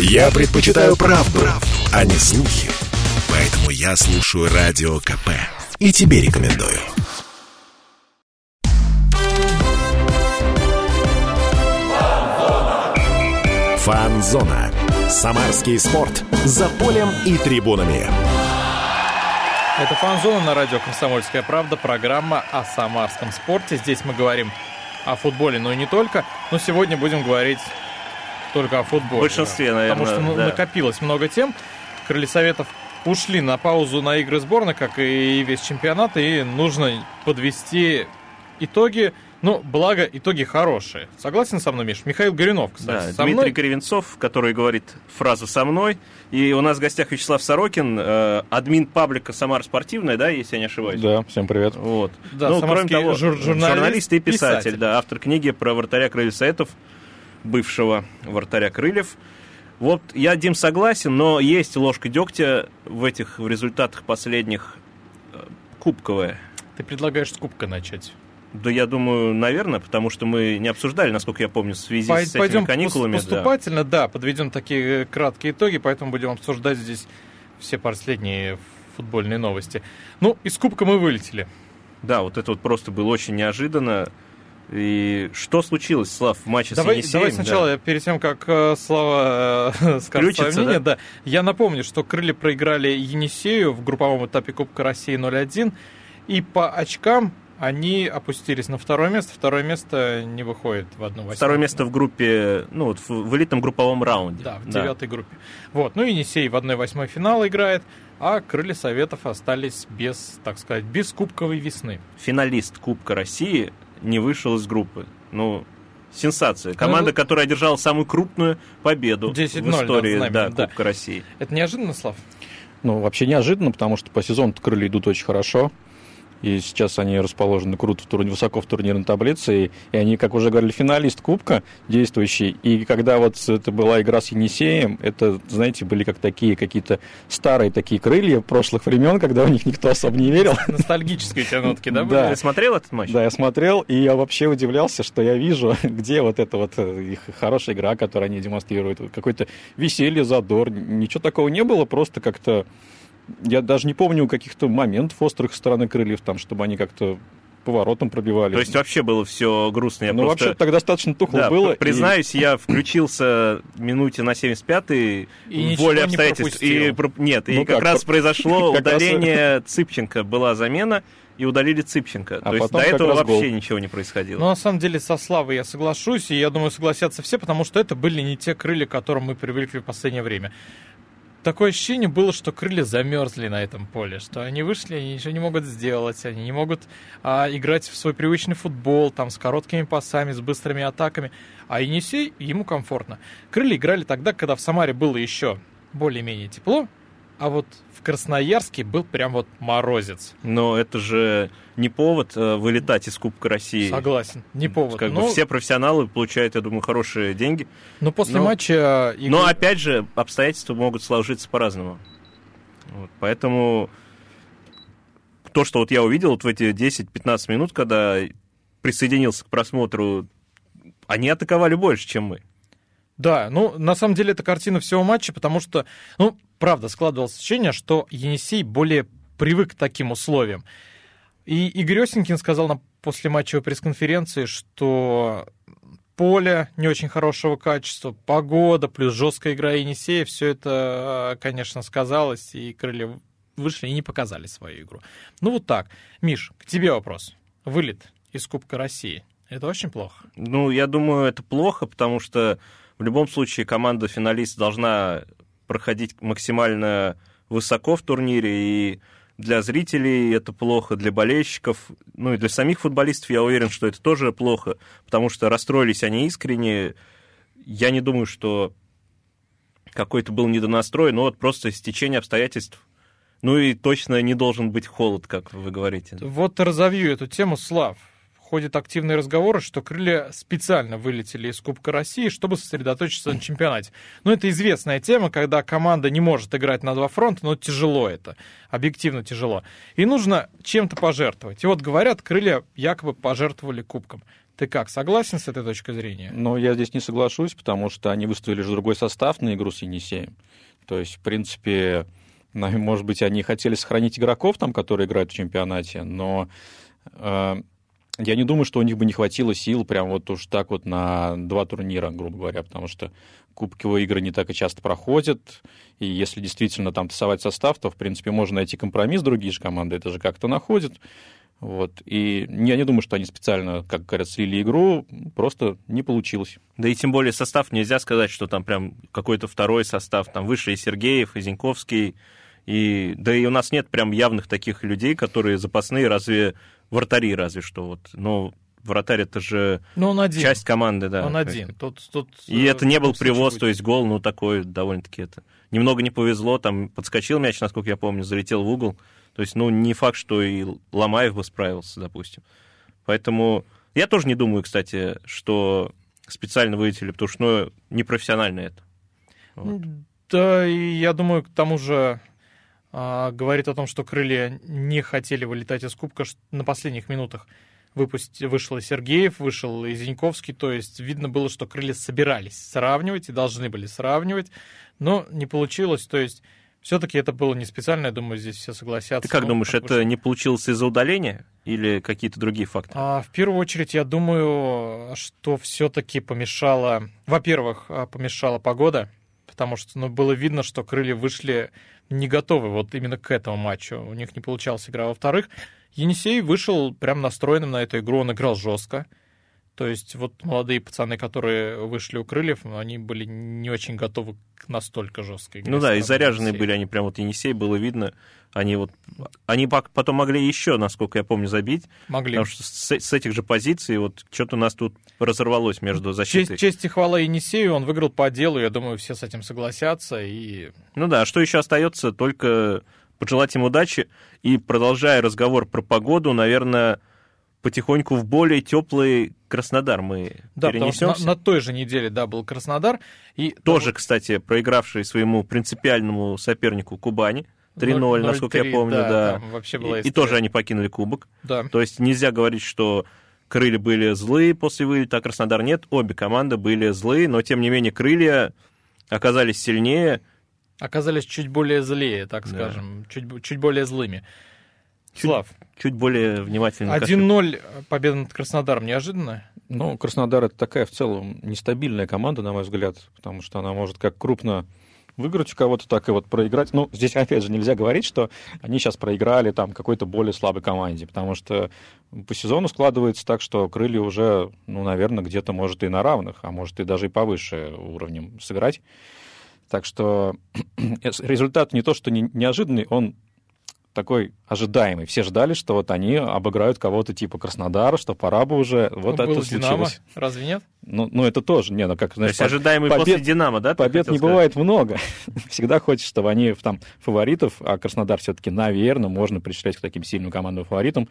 Я предпочитаю правду, правду, а не слухи. Поэтому я слушаю Радио КП. И тебе рекомендую. Фанзона. Самарский спорт. За полем и трибунами. Это «Фанзона» на радио «Комсомольская правда», программа о самарском спорте. Здесь мы говорим о футболе, но и не только. Но сегодня будем говорить только о футболе. В большинстве, да. наверное, Потому что ну, да. накопилось много тем. Крылья Советов ушли на паузу на игры сборной, как и весь чемпионат, и нужно подвести итоги. Ну, благо, итоги хорошие. Согласен со мной, Миш? Михаил Горюнов, кстати, Да, со Дмитрий мной. Кривенцов, который говорит фразу «со мной». И у нас в гостях Вячеслав Сорокин, э, админ паблика «Самара спортивная», да, если я не ошибаюсь? Да, всем привет. Вот. Да, ну, кроме того, жур- журналист, и писатель, писатель. да, автор книги про вратаря Крыльев Советов, бывшего вратаря Крыльев. Вот я, Дим, согласен, но есть ложка дегтя в этих в результатах последних э, кубковая. Ты предлагаешь с кубка начать. Да, я думаю, наверное, потому что мы не обсуждали, насколько я помню, в связи Пой- с этими Пойдем каникулами. пос- да. поступательно, да. подведем такие э, краткие итоги, поэтому будем обсуждать здесь все последние футбольные новости. Ну, из Кубка мы вылетели. Да, вот это вот просто было очень неожиданно. И что случилось, Слав, в матче Давай, с Енисеем? давай сначала, Да. я перед тем, как э, Слава э, скажет свое мнение, да? я напомню, что Крылья проиграли Енисею в групповом этапе Кубка России 0-1, и по очкам они опустились на второе место. Второе место не выходит в одну восьмую. Второе место в группе, ну вот в, в элитном групповом раунде. Да, в девятой группе. Вот, ну Енисей в 1-8 финала играет, а Крылья Советов остались без, так сказать, без кубковой весны. Финалист Кубка России не вышел из группы. Ну, сенсация. Команда, Ну, которая одержала самую крупную победу 10-0 в истории да, нами, да. Кубка России. Это неожиданно, Слав? Ну, вообще неожиданно, потому что по сезону крылья идут очень хорошо. И сейчас они расположены круто, в турни- высоко в турнирной таблице. И, и они, как уже говорили, финалист Кубка действующий. И когда вот это была игра с Енисеем, это, знаете, были как такие какие-то старые такие крылья прошлых времен, когда в них никто особо не верил. Ностальгические тебя нотки, да? Да. Ты смотрел этот матч? Да, я смотрел, и я вообще удивлялся, что я вижу, где вот эта вот э, их хорошая игра, которую они демонстрируют, какое-то веселье, задор. Ничего такого не было, просто как-то... Я даже не помню каких-то моментов острых стороны крыльев, там, чтобы они как-то поворотом пробивали. То есть вообще было все грустно. Я ну, просто... вообще так достаточно тухло Да, было. признаюсь, я включился минуте на 75-й И ничего воле не обстоятельств. пропустил. И, нет, и Ну как, как, раз про- произошло как раз- удаление Цыпченко. Была замена, и удалили Цыпченко. А То есть потом до как этого раз вообще гол. ничего не происходило. Но на самом деле со Славой я соглашусь, и я думаю, согласятся все, потому что это были не те крылья, к которым мы привыкли в последнее время. Такое ощущение было, что крылья замерзли на этом поле, что они вышли, они ничего не могут сделать, они не могут а, играть в свой привычный футбол, там, с короткими пасами, с быстрыми атаками. А Енисей, ему комфортно. Крылья играли тогда, когда в Самаре было еще более-менее тепло, а вот в Красноярске был прям вот морозец. Но это же не повод э, вылетать из Кубка России. Согласен, не повод. Как но, бы все профессионалы получают, я думаю, хорошие деньги. но после но- матча... игры- Но опять же, обстоятельства могут сложиться по-разному. Вот, поэтому то, что вот я увидел вот в эти 10-15 минут, когда присоединился к просмотру, они атаковали больше, чем мы. Да, ну, на самом деле, это картина всего матча, потому что, ну, правда, складывалось ощущение, что Енисей более привык к таким условиям. И Игорь Осенькин сказал на после матчевой пресс-конференции, что поле не очень хорошего качества, погода плюс жесткая игра Енисея, все это, конечно, сказалось, и крылья вышли и не показали свою игру. Ну вот так. Миш, к тебе вопрос. Вылет из Кубка России. Это очень плохо. Ну, я думаю, это плохо, потому что в любом случае команда-финалист должна проходить максимально высоко в турнире, и для зрителей это плохо, для болельщиков, ну и для самих футболистов я уверен, что это тоже плохо, потому что расстроились они искренне. Я не думаю, что какой-то был недонастрой, но вот просто стечение обстоятельств. Ну и точно не должен быть холод, как вы говорите. Вот разовью эту тему, Слав. Ходят активные разговоры, что крылья специально вылетели из Кубка России, чтобы сосредоточиться на чемпионате. Но это известная тема, когда команда не может играть на два фронта, но тяжело это, объективно тяжело. И нужно чем-то пожертвовать. И вот говорят, крылья якобы пожертвовали кубком. Ты как, согласен с этой точкой зрения? Но я здесь не соглашусь, потому что они выставили же другой состав на игру с Енисеем. То есть, в принципе, может быть, они хотели сохранить игроков там, которые играют в чемпионате, но э, я не думаю, что у них бы не хватило сил прям вот уж так вот на два турнира, грубо говоря, потому что кубковые игры не так и часто проходят, и если действительно там тасовать состав, то, в принципе, можно найти компромисс, другие же команды это же как-то находят. Вот. И я не думаю, что они специально, как говорят, слили игру, просто не получилось. Да и тем более состав нельзя сказать, что там прям какой-то второй состав, там выше и Сергеев, и Зиньковский, и, да и у нас нет прям явных таких людей, которые запасные, разве вратари, разве что. Вот. Но вратарь это же Но он один. часть команды, да. Он один. Тут, тут, и это не был привоз, быть. то есть гол, ну такой довольно-таки это. Немного не повезло, там подскочил мяч, насколько я помню, залетел в угол. То есть, ну, не факт, что и Ломаев бы справился, допустим. Поэтому я тоже не думаю, кстати, что специально вылетели, потому что, ну, непрофессионально это. Вот. Да, и я думаю, к тому же говорит о том, что крылья не хотели вылетать из Кубка на последних минутах. Выпусть, вышел и Сергеев, вышел и Зиньковский, то есть видно было, что крылья собирались сравнивать и должны были сравнивать, но не получилось, то есть все-таки это было не специально, я думаю, здесь все согласятся. Ты как ну, думаешь, это не получилось из-за удаления или какие-то другие факторы? А, в первую очередь, я думаю, что все-таки помешала, во-первых, а, помешала погода, потому что ну, было видно, что крылья вышли не готовы вот именно к этому матчу. У них не получалась игра. Во-вторых, Енисей вышел прям настроенным на эту игру, он играл жестко. То есть вот молодые пацаны, которые вышли у крыльев, они были не очень готовы к настолько жесткой игре. Ну да, и заряженные были они прям вот Енисей, было видно. Они вот, они потом могли еще, насколько я помню, забить. Могли. Потому что с, с этих же позиций вот что-то у нас тут разорвалось между защитой. Честь, честь и хвала Енисею, он выиграл по делу, я думаю, все с этим согласятся. И... Ну да, что еще остается, только пожелать им удачи. И продолжая разговор про погоду, наверное, потихоньку в более теплый Краснодар мы да, перенесемся. На, на той же неделе, да, был Краснодар. И Тоже, кстати, проигравший своему принципиальному сопернику Кубани. 3-0, насколько я помню, да. да. Вообще была и, и тоже они покинули кубок. Да. То есть нельзя говорить, что крылья были злые после вылета, а Краснодар нет. Обе команды были злые, но тем не менее крылья оказались сильнее. Оказались чуть более злее, так скажем, да. чуть, чуть более злыми. Чуть, Слав. Чуть более внимательно. 1-0 победа над Краснодаром неожиданно? Ну, Краснодар это такая в целом нестабильная команда, на мой взгляд, потому что она может как крупно выиграть у кого-то, так и вот проиграть. Ну, здесь, опять же, нельзя говорить, что они сейчас проиграли там какой-то более слабой команде, потому что по сезону складывается так, что крылья уже, ну, наверное, где-то, может, и на равных, а может, и даже и повыше уровнем сыграть. Так что результат не то, что не, неожиданный, он такой ожидаемый. Все ждали, что вот они обыграют кого-то типа Краснодара, что пора бы уже. Вот ну, это был случилось. Динамо, разве нет? Ну, ну, это тоже, не, ну как, знаешь, То есть ожидаемый побед, после Динамо, да? Побед не сказать? бывает много. Всегда хочется, чтобы они там фаворитов, а Краснодар все-таки, наверное, можно причислять к таким сильным командным фаворитам.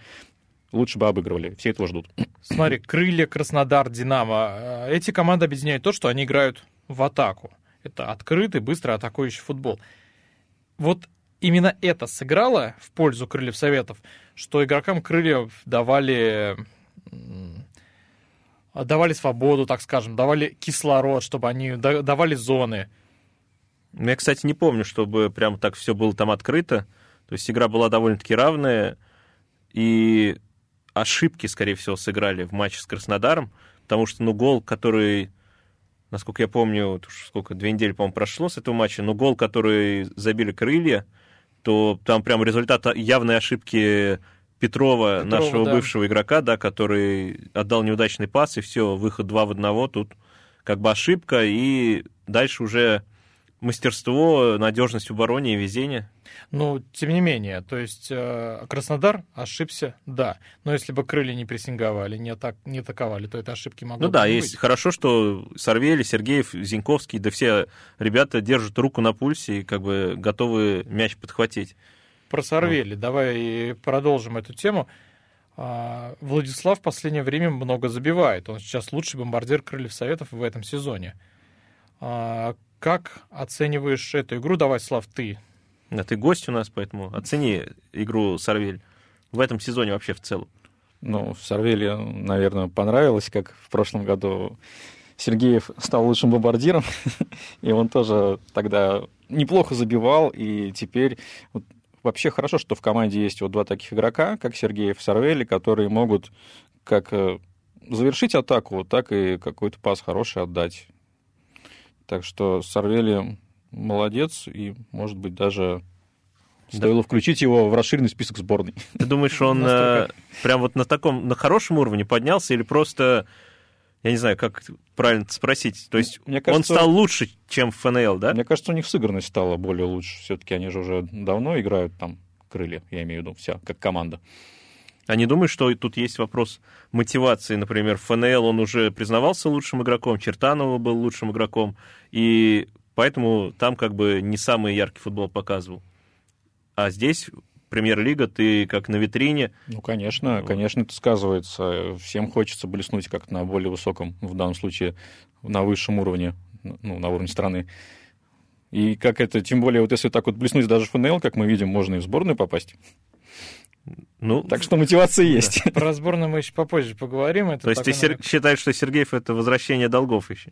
Лучше бы обыгрывали. Все этого ждут. Смотри, Крылья, Краснодар, Динамо. Эти команды объединяют то, что они играют в атаку. Это открытый, быстро атакующий футбол. Вот именно это сыграло в пользу крыльев советов, что игрокам крыльев давали давали свободу, так скажем, давали кислород, чтобы они давали зоны. Я, кстати, не помню, чтобы прям так все было там открыто. То есть игра была довольно-таки равная, и ошибки, скорее всего, сыграли в матче с Краснодаром, потому что, ну, гол, который, насколько я помню, сколько, две недели, по-моему, прошло с этого матча, но гол, который забили крылья, то там прям результат явной ошибки Петрова, Петрова нашего да. бывшего игрока, да, который отдал неудачный пас, и все, выход два в одного, тут как бы ошибка, и дальше уже мастерство, надежность в обороне и везение. Ну, тем не менее, то есть э, Краснодар ошибся, да. Но если бы крылья не прессинговали, не, атак, не атаковали, то это ошибки могло Ну да, быть. есть хорошо, что Сорвели, Сергеев, Зиньковский, да все ребята держат руку на пульсе и как бы готовы мяч подхватить. Про Сорвели, ну. давай продолжим эту тему. А, Владислав в последнее время много забивает. Он сейчас лучший бомбардир Крыльев Советов в этом сезоне. А, как оцениваешь эту игру? Давай, Слав, ты да, ты гость у нас, поэтому оцени игру Сорвель в этом сезоне вообще в целом. Ну, Сарвели, наверное, понравилось, как в прошлом году Сергеев стал лучшим бомбардиром, и он тоже тогда неплохо забивал, и теперь вот, вообще хорошо, что в команде есть вот два таких игрока, как Сергеев и Сарвели, которые могут как э, завершить атаку, так и какой-то пас хороший отдать. Так что Сарвели молодец, и, может быть, даже Стоило да. включить его в расширенный список сборной. Ты думаешь, он э, прям вот на таком, на хорошем уровне поднялся или просто, я не знаю, как правильно спросить, то есть Мне кажется, он стал лучше, чем в ФНЛ, да? Мне кажется, у них сыгранность стала более лучше. Все-таки они же уже давно играют там крылья, я имею в виду, вся, как команда. А не думаешь, что тут есть вопрос мотивации? Например, ФНЛ он уже признавался лучшим игроком, Чертанова был лучшим игроком, и поэтому там как бы не самый яркий футбол показывал. А здесь премьер-лига, ты как на витрине. Ну, конечно, конечно, это сказывается. Всем хочется блеснуть как на более высоком, в данном случае, на высшем уровне, ну, на уровне страны. И как это, тем более, вот если так вот блеснуть даже в ФНЛ, как мы видим, можно и в сборную попасть. Ну, так что мотивация есть. Да. Про сборную мы еще попозже поговорим. Это То есть ты сер... считаешь, что Сергеев это возвращение долгов еще?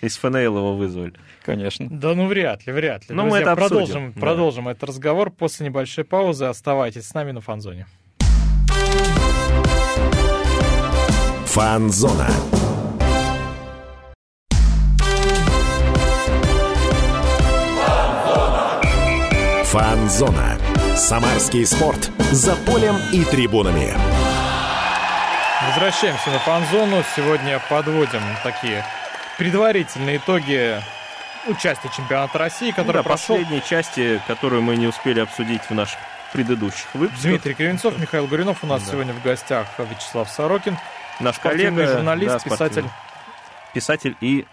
Из ФНЛ его вызвали. Конечно. Да ну вряд ли, вряд ли. Но Друзья, мы это продолжим, обсудим. продолжим да. этот разговор после небольшой паузы. Оставайтесь с нами на Фанзоне. Фанзона. Фанзона. Самарский спорт. За полем и трибунами. Возвращаемся на фан-зону. Сегодня подводим такие предварительные итоги участия чемпионата России, который да, прошел... последней части, которую мы не успели обсудить в наших предыдущих выпусках. Дмитрий Кривенцов, Михаил Гуринов. У нас да. сегодня в гостях Вячеслав Сорокин. Наш коллега, журналист, да, писатель. Писатель и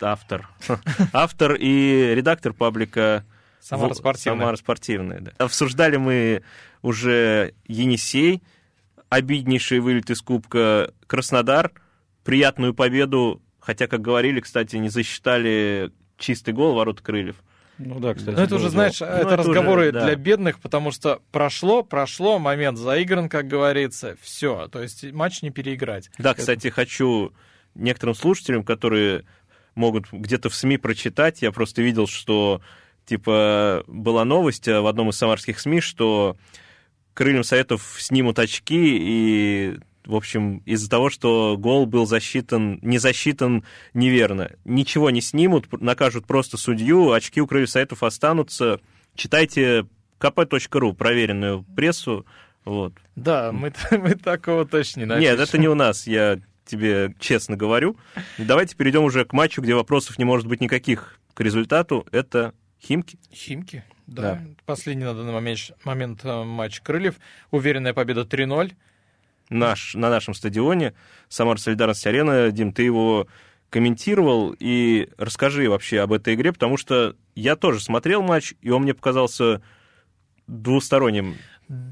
автор. Автор и редактор паблика Самара спортивная. Самара спортивная, да. Обсуждали мы уже Енисей, обиднейший вылет из Кубка Краснодар, приятную победу, хотя, как говорили, кстати, не засчитали чистый гол ворот Крыльев. Ну да, кстати. Но это уже, знаешь, ну, это, это разговоры уже, да. для бедных, потому что прошло, прошло, момент заигран, как говорится, все. То есть матч не переиграть. Да, кстати, это... хочу некоторым слушателям, которые могут где-то в СМИ прочитать, я просто видел, что типа, была новость э, в одном из самарских СМИ, что крыльям Советов снимут очки, и, в общем, из-за того, что гол был засчитан, не засчитан неверно. Ничего не снимут, накажут просто судью, очки у крыльев Советов останутся. Читайте kp.ru, проверенную прессу. Вот. Да, мы, мы такого точно не напишем. Нет, это не у нас, я тебе честно говорю. Давайте перейдем уже к матчу, где вопросов не может быть никаких к результату. Это Химки? Химки, да. да. Последний на данный момент, момент э, матч Крыльев. Уверенная победа 3-0. Наш, на нашем стадионе Самар Солидарность Арена. Дим, ты его комментировал, и расскажи вообще об этой игре, потому что я тоже смотрел матч, и он мне показался двусторонним.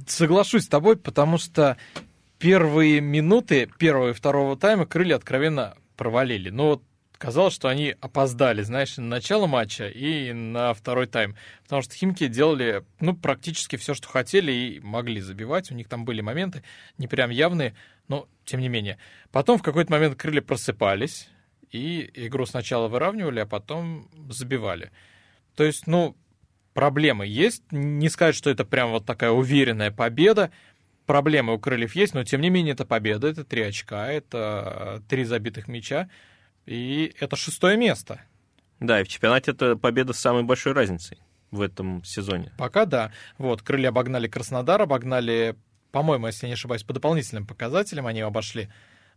Соглашусь с тобой, потому что первые минуты первого и второго тайма крылья откровенно провалили. Но вот казалось, что они опоздали, знаешь, на начало матча и на второй тайм. Потому что Химки делали, ну, практически все, что хотели и могли забивать. У них там были моменты, не прям явные, но тем не менее. Потом в какой-то момент крылья просыпались и игру сначала выравнивали, а потом забивали. То есть, ну, проблемы есть. Не сказать, что это прям вот такая уверенная победа. Проблемы у крыльев есть, но тем не менее это победа, это три очка, это три забитых мяча. И это шестое место. Да, и в чемпионате это победа с самой большой разницей в этом сезоне. Пока да. Вот, крылья обогнали Краснодар, обогнали, по-моему, если не ошибаюсь, по дополнительным показателям они обошли.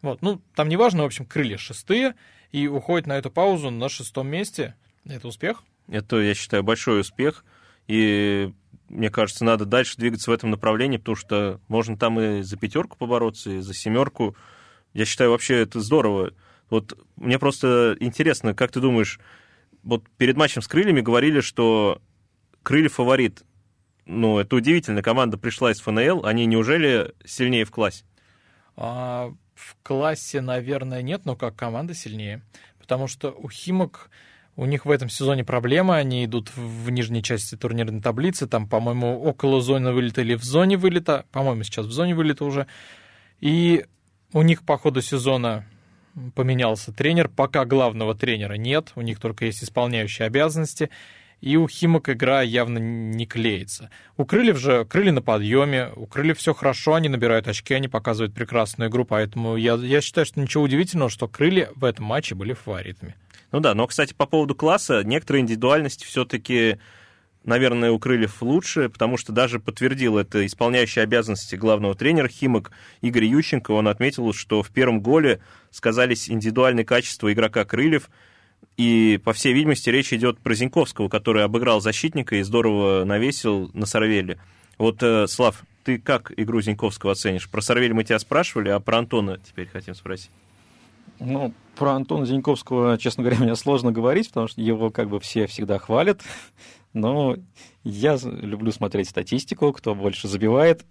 Вот, ну, там неважно, в общем, крылья шестые, и уходят на эту паузу на шестом месте. Это успех? Это, я считаю, большой успех. И мне кажется, надо дальше двигаться в этом направлении, потому что можно там и за пятерку побороться, и за семерку. Я считаю, вообще это здорово. Вот мне просто интересно, как ты думаешь, вот перед матчем с крыльями говорили, что крылья фаворит. Ну, это удивительно, команда пришла из ФНЛ, они неужели сильнее в классе? А, в классе, наверное, нет, но как команда сильнее. Потому что у Химок, у них в этом сезоне проблема, они идут в нижней части турнирной таблицы, там, по-моему, около зоны вылета или в зоне вылета, по-моему, сейчас в зоне вылета уже. И у них по ходу сезона поменялся тренер. Пока главного тренера нет, у них только есть исполняющие обязанности. И у Химок игра явно не клеится. У Крыльев же крылья на подъеме, у Крыльев все хорошо, они набирают очки, они показывают прекрасную игру, поэтому я, я считаю, что ничего удивительного, что Крылья в этом матче были фаворитами. Ну да, но, кстати, по поводу класса, некоторые индивидуальности все-таки наверное, у Крыльев лучше, потому что даже подтвердил это исполняющий обязанности главного тренера Химок Игорь Ющенко. Он отметил, что в первом голе сказались индивидуальные качества игрока Крыльев, и, по всей видимости, речь идет про Зиньковского, который обыграл защитника и здорово навесил на Сорвеле. Вот, э, Слав, ты как игру Зиньковского оценишь? Про Сорвель мы тебя спрашивали, а про Антона теперь хотим спросить. Ну, про Антона Зиньковского, честно говоря, мне сложно говорить, потому что его как бы все всегда хвалят. Но я люблю смотреть статистику, кто больше забивает.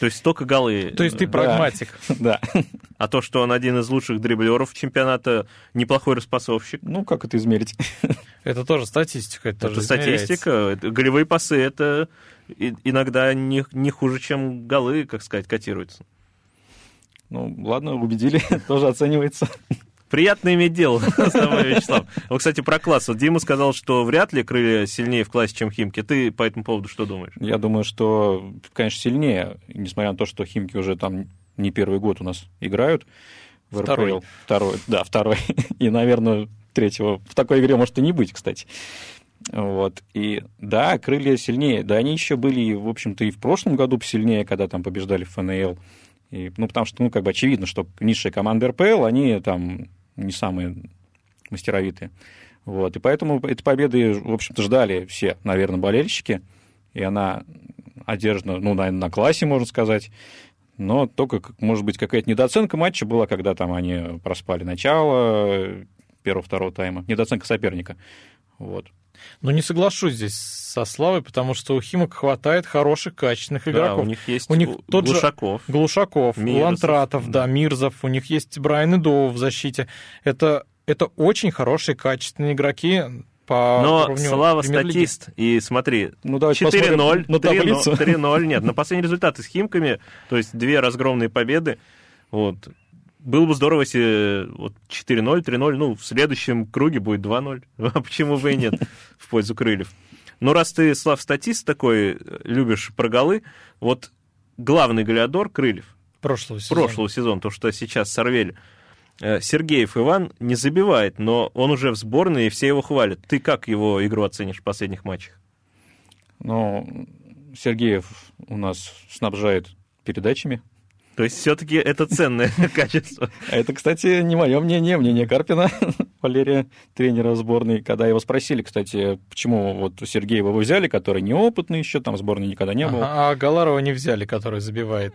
То есть столько голы. То есть ты прагматик. Да. А то, что он один из лучших дриблеров чемпионата, неплохой распасовщик. Ну, как это измерить? Это тоже статистика. Это, это статистика. Голевые пасы, это иногда не, не хуже, чем голы, как сказать, котируются. Ну, ладно, убедили, тоже оценивается. Приятно иметь дело с тобой, Вячеслав. Вот, кстати, про класс. Вот Дима сказал, что вряд ли крылья сильнее в классе, чем Химки. Ты по этому поводу что думаешь? Я думаю, что, конечно, сильнее, несмотря на то, что Химки уже там не первый год у нас играют в РПЛ. Второй. Второй, да, второй. И, наверное, третьего в такой игре может и не быть, кстати. Вот. И да, крылья сильнее. Да, они еще были, в общем-то, и в прошлом году посильнее, когда там побеждали в ФНЛ. И, ну, потому что, ну, как бы очевидно, что низшие команды РПЛ, они там не самые мастеровитые. Вот. И поэтому эти победы, в общем-то, ждали все, наверное, болельщики. И она одержана, ну, наверное, на классе, можно сказать. Но только, может быть, какая-то недооценка матча была, когда там они проспали начало первого-второго тайма. Недооценка соперника. Вот. Но не соглашусь здесь со Славой, потому что у Химок хватает хороших, качественных игроков. Да, у них есть у них тот Глушаков. Же Глушаков, Мирзов, Лантратов, да. да, Мирзов, у них есть Брайан Идоу в защите. Это, это очень хорошие, качественные игроки, по Но уровню Слава статист, и смотри, Ну, давайте 4-0, посмотрим на таблицу. 3-0, нет, на последние результаты с Химками, то есть две разгромные победы, вот, было бы здорово, если вот 4-0, 3-0, ну, в следующем круге будет 2-0. А почему бы и нет в пользу крыльев? Ну, раз ты, Слав, статист такой, любишь про голы, вот главный голеадор крыльев прошлого сезона. прошлого сезона, то, что сейчас сорвели, э, Сергеев Иван не забивает, но он уже в сборной, и все его хвалят. Ты как его игру оценишь в последних матчах? Но Сергеев у нас снабжает передачами. То есть все-таки это ценное качество. А это, кстати, не мое мнение, мнение Карпина, Валерия, тренера сборной. Когда его спросили, кстати, почему вот Сергеева вы взяли, который неопытный еще, там сборной никогда не был. А Галарова не взяли, который забивает.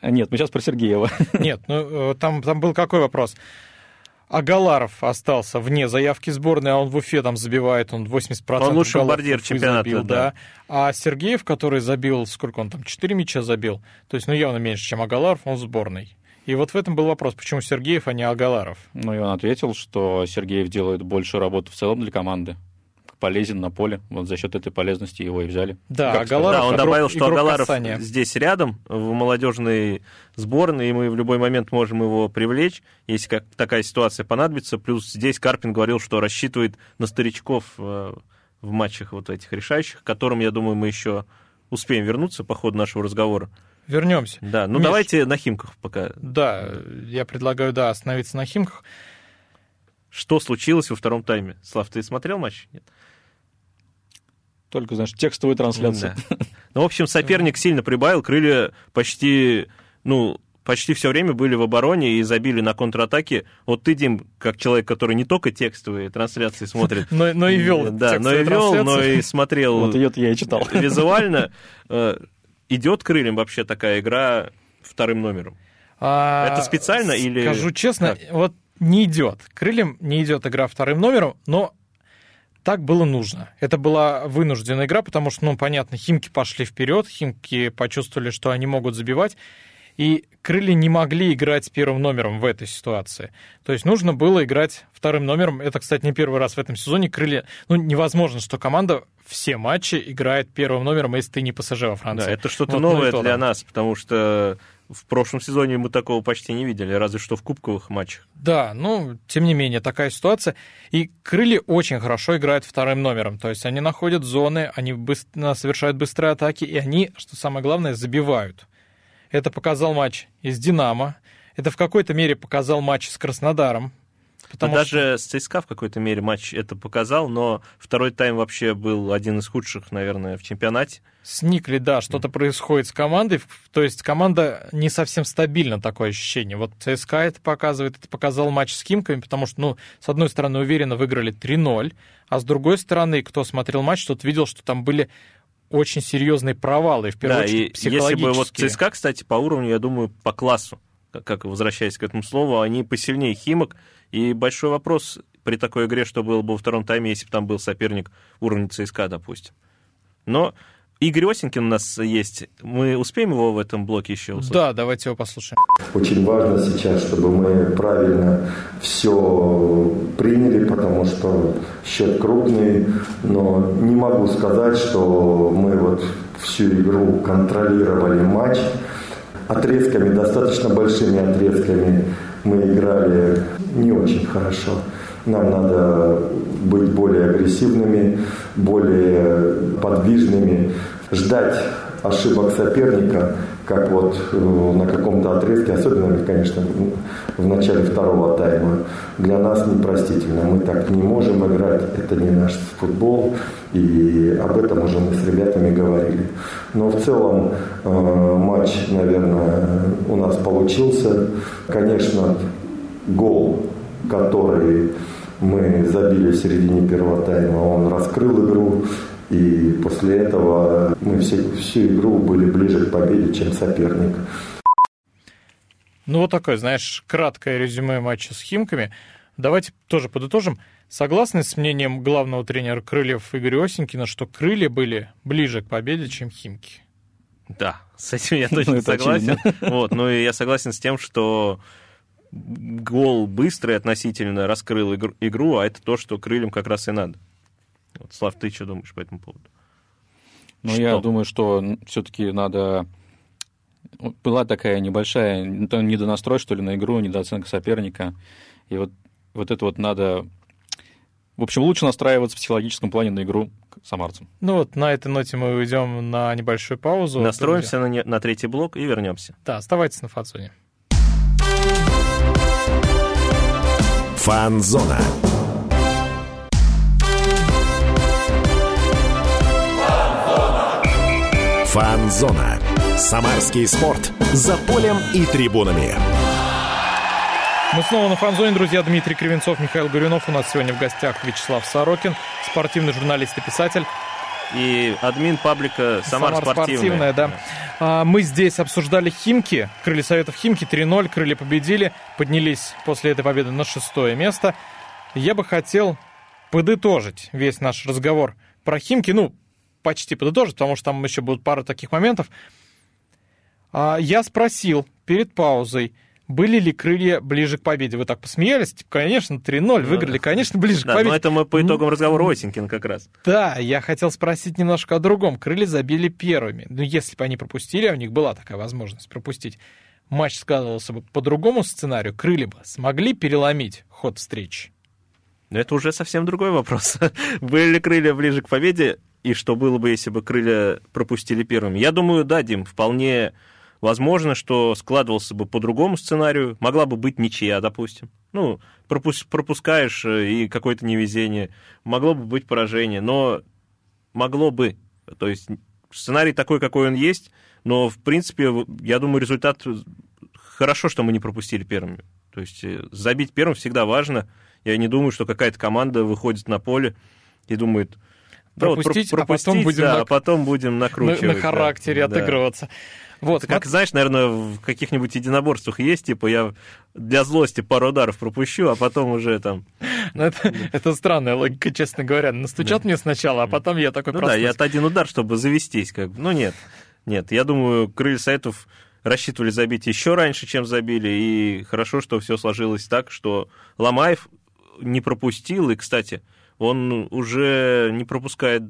А Нет, мы сейчас про Сергеева. Нет, ну э, там, там был какой вопрос? А Галаров остался вне заявки сборной, а он в Уфе там забивает, он 80% Он лучший голов бомбардир чемпионата, забил, да. А Сергеев, который забил, сколько он там, 4 мяча забил, то есть, ну, явно меньше, чем Агаларов, он в сборной. И вот в этом был вопрос, почему Сергеев, а не Агаларов? Ну, и он ответил, что Сергеев делает больше работы в целом для команды. Полезен на поле. Вот за счет этой полезности его и взяли. Да, Как Агаларов Да, он игрок- добавил, что игрок Агаларов касания. здесь рядом, в молодежной сборной, и мы в любой момент можем его привлечь, если как такая ситуация понадобится. Плюс здесь Карпин говорил, что рассчитывает на старичков э, в матчах вот этих решающих, к которым, я думаю, мы еще успеем вернуться по ходу нашего разговора. Вернемся. Да, ну Миш. давайте на Химках пока. Да, я предлагаю, да, остановиться на Химках. Что случилось во втором тайме? Слав, ты смотрел матч? Нет? Только, знаешь, текстовую трансляцию. Да. Ну, в общем, соперник сильно прибавил, крылья почти, ну, почти все время были в обороне и забили на контратаке. Вот ты, Дим, как человек, который не только текстовые трансляции смотрит, Но, но и вел. да, но и вел, но и смотрел Вот ее я и читал. визуально. Э, Идет крыльям вообще такая игра вторым номером? А, Это специально или Скажу честно, как? вот не идет. Крыльям не идет игра вторым номером, но так было нужно. Это была вынужденная игра, потому что, ну, понятно, Химки пошли вперед, Химки почувствовали, что они могут забивать, и крылья не могли играть первым номером в этой ситуации. То есть нужно было играть вторым номером. Это, кстати, не первый раз в этом сезоне. Крылья... Ну, невозможно, что команда все матчи играет первым номером, если ты не ПСЖ во Франции. Да, это что-то Вот, ну новое то, для да. нас, потому что в прошлом сезоне мы такого почти не видели, разве что в кубковых матчах. Да, ну, тем не менее, такая ситуация. И крылья очень хорошо играют вторым номером. То есть они находят зоны, они быстро, совершают быстрые атаки, и они, что самое главное, забивают. Это показал матч из «Динамо». Это в какой-то мере показал матч с Краснодаром. Потому да что... Даже с ЦСКА в какой-то мере матч это показал, но второй тайм вообще был один из худших, наверное, в чемпионате. Сникли, да, что-то происходит с командой, то есть команда не совсем стабильна, такое ощущение. Вот ЦСКА это показывает, это показал матч с Химками, потому что, ну, с одной стороны, уверенно выиграли 3-0, а с другой стороны, кто смотрел матч, тот видел, что там были очень серьезные провалы, в первую да, очередь, и Если бы вот ЦСКА, кстати, по уровню, я думаю, по классу, как возвращаясь к этому слову, они посильнее Химок, и большой вопрос при такой игре, что было бы во втором тайме, если бы там был соперник уровня ЦСКА, допустим. Но Игорь Осенькин у нас есть. Мы успеем его в этом блоке еще услышать? Да, давайте его послушаем. Очень важно сейчас, чтобы мы правильно все приняли, потому что счет крупный, но не могу сказать, что мы вот всю игру контролировали матч отрезками, достаточно большими отрезками мы играли не очень хорошо. Нам надо быть более агрессивными, более подвижными, ждать ошибок соперника, как вот э, на каком-то отрезке, особенно, конечно, в начале второго тайма, для нас непростительно. Мы так не можем играть, это не наш футбол, и об этом уже мы с ребятами говорили. Но в целом э, матч, наверное, у нас получился. Конечно, гол, который мы забили в середине первого тайма, он раскрыл игру, и после этого мы все, всю игру были ближе к победе, чем соперник. Ну вот такое, знаешь, краткое резюме матча с Химками. Давайте тоже подытожим. Согласны с мнением главного тренера Крыльев Игоря Осенькина, что крылья были ближе к победе, чем Химки? Да, с этим я точно ну, согласен. Вот, ну и я согласен с тем, что гол быстрый относительно раскрыл игру, а это то, что крыльям как раз и надо. Вот, Слав, ты что думаешь по этому поводу? Ну, что? я думаю, что все-таки надо... Была такая небольшая недонастрой, что ли, на игру, недооценка соперника. И вот, вот это вот надо... В общем, лучше настраиваться в психологическом плане на игру к самарцам. Ну вот, на этой ноте мы уйдем на небольшую паузу. Настроимся на, не... на третий блок и вернемся. Да, оставайтесь на фацоне. Фанзона. Фанзона. Самарский спорт. За полем и трибунами. Мы снова на фанзоне, друзья. Дмитрий Кривенцов, Михаил Горюнов. У нас сегодня в гостях Вячеслав Сорокин, спортивный журналист и писатель. И админ паблика «Самар, Самар спортивная». спортивная да. А, мы здесь обсуждали Химки, крылья Советов Химки 3-0, крылья победили, поднялись после этой победы на шестое место. Я бы хотел подытожить весь наш разговор про Химки, ну, почти подытожить, потому что там еще будут пара таких моментов. А, я спросил перед паузой, были ли крылья ближе к победе? Вы так посмеялись? Типа, конечно, 3-0, ну, выиграли, конечно, ближе да, к победе. но это мы по итогам разговора Осенькин как раз. Да, я хотел спросить немножко о другом. Крылья забили первыми. Ну, если бы они пропустили, а у них была такая возможность пропустить, матч складывался бы по другому сценарию, крылья бы смогли переломить ход встречи? Но это уже совсем другой вопрос. Были ли крылья ближе к победе, и что было бы, если бы крылья пропустили первыми? Я думаю, да, Дим, вполне возможно, что складывался бы по другому сценарию. Могла бы быть ничья, допустим. Ну, пропускаешь э, и какое-то невезение. Могло бы быть поражение, но могло бы. То есть сценарий такой, какой он есть, но, в принципе, я думаю, результат хорошо, что мы не пропустили первыми. То есть э, забить первым всегда важно. Я не думаю, что какая-то команда выходит на поле и думает, пропустить, да, вот, пропустить а потом будем, да, на... а потом будем накручивать. На, на характере да, отыгрываться. Вот, как, знаешь, наверное, в каких-нибудь единоборствах есть, типа, я для злости пару ударов пропущу, а потом уже там... Ну, это, это странная логика, честно говоря. Настучат да. мне сначала, а потом я такой Ну да, я один удар, чтобы завестись, как бы. Ну нет, нет, я думаю, крылья Советов рассчитывали забить еще раньше, чем забили, и хорошо, что все сложилось так, что Ломаев не пропустил, и, кстати, он уже не пропускает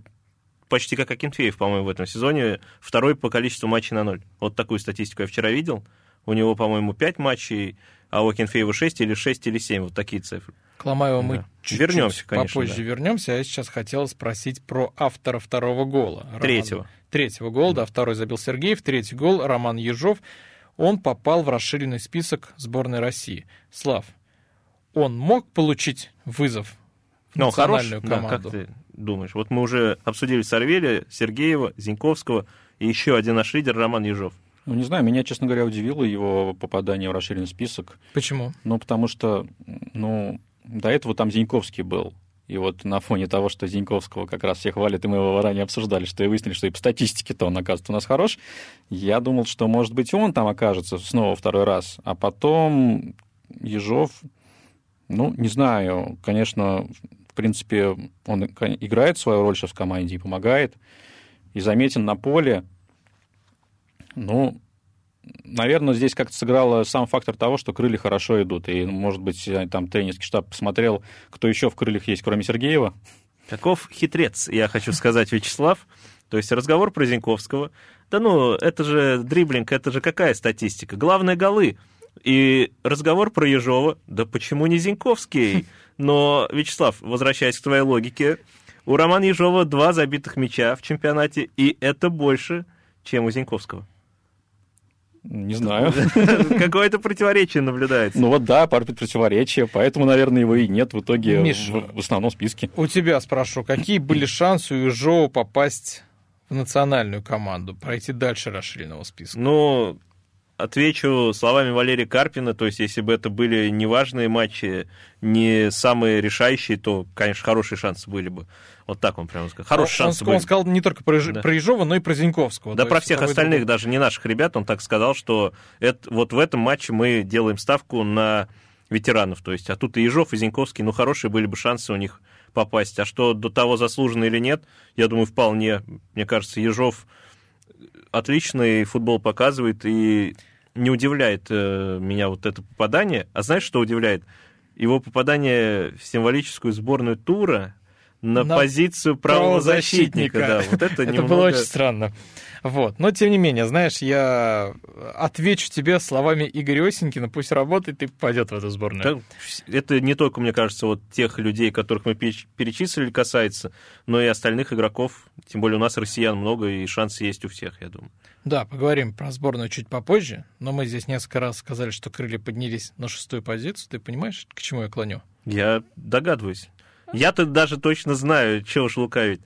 почти как Акинфеев, по-моему, в этом сезоне, второй по количеству матчей на ноль. Вот такую статистику я вчера видел. у него, по-моему, 5 матчей, а у Акинфеева 6 или 6 или 7, вот такие цифры. К Ломаеву мы Да. чуть-чуть Вернемся, конечно, попозже да. вернемся. А я сейчас хотел спросить про автора второго гола. Роман- Третьего. Третьего гола, да, второй забил Сергеев, третий гол Роман Ежов. Он попал в расширенный список сборной России. Слав, он мог получить вызов в Ну, хорош, национальную да, команду? как ты думаешь? Вот мы уже обсудили Сорвеля, Сергеева, Зиньковского и еще один наш лидер Роман Ежов. Ну, не знаю, меня, честно говоря, удивило его попадание в расширенный список. Почему? Ну, потому что, ну, до этого там Зиньковский был. И вот на фоне того, что Зиньковского как раз все хвалят, и мы его ранее обсуждали, что и выяснили, что и по статистике-то он, оказывается, у нас хорош, я думал, что, может быть, он там окажется снова второй раз. А потом Ежов, ну, не знаю, конечно, принципе, он играет свою роль сейчас в команде и помогает, и заметен на поле. Ну, наверное, здесь как-то сыграло сам фактор того, что крылья хорошо идут. И, может быть, там тренерский штаб посмотрел, кто еще в крыльях есть, кроме Сергеева. Каков хитрец, я хочу сказать, Вячеслав. То есть разговор про Зиньковского. Да ну, это же дриблинг, это же какая статистика? Главное голы. И разговор про Ежова. Да почему не Зиньковский? Но, Вячеслав, возвращаясь к твоей логике, у Романа Ежова два забитых мяча в чемпионате, и это больше, чем у Зиньковского. Не знаю. Какое-то противоречие наблюдается. Ну вот да, пара противоречия, поэтому, наверное, его и нет в итоге Миш, в, в основном списке. У тебя спрошу, какие были шансы у Ежова попасть в национальную команду, пройти дальше расширенного списка? Ну, отвечу словами Валерия Карпина, то есть если бы это были неважные матчи, не самые решающие, то, конечно, хорошие шансы были бы. Вот так он прямо сказал. Хорошие он, шансы он были. сказал не только про, Еж- Да. про Ежова, но и про Зиньковского. Да про всех остальных, двух. даже не наших ребят, он так сказал, что это, вот в этом матче мы делаем ставку на ветеранов. То есть, а тут и Ежов, и Зиньковский, ну, хорошие были бы шансы у них попасть. А что до того заслуженно или нет, я думаю, вполне. Мне кажется, Ежов отличный футбол показывает, и не удивляет э, меня вот это попадание. А знаешь, что удивляет? Его попадание в символическую сборную тура на, На позицию правозащитника. Да, вот это, Это немного... было очень странно. Вот. Но, тем не менее, знаешь, я отвечу тебе словами Игоря Осенькина, пусть работает и пойдет в эту сборную. Да, это не только, мне кажется, вот тех людей, которых мы переч- перечислили, касается, но и остальных игроков. Тем более у нас россиян много, и шансы есть у всех, я думаю. Да, поговорим про сборную чуть попозже, но мы здесь несколько раз сказали, что крылья поднялись на шестую позицию. Ты понимаешь, к чему я клоню? Я догадываюсь. Я-то даже точно знаю, чего уж лукавить.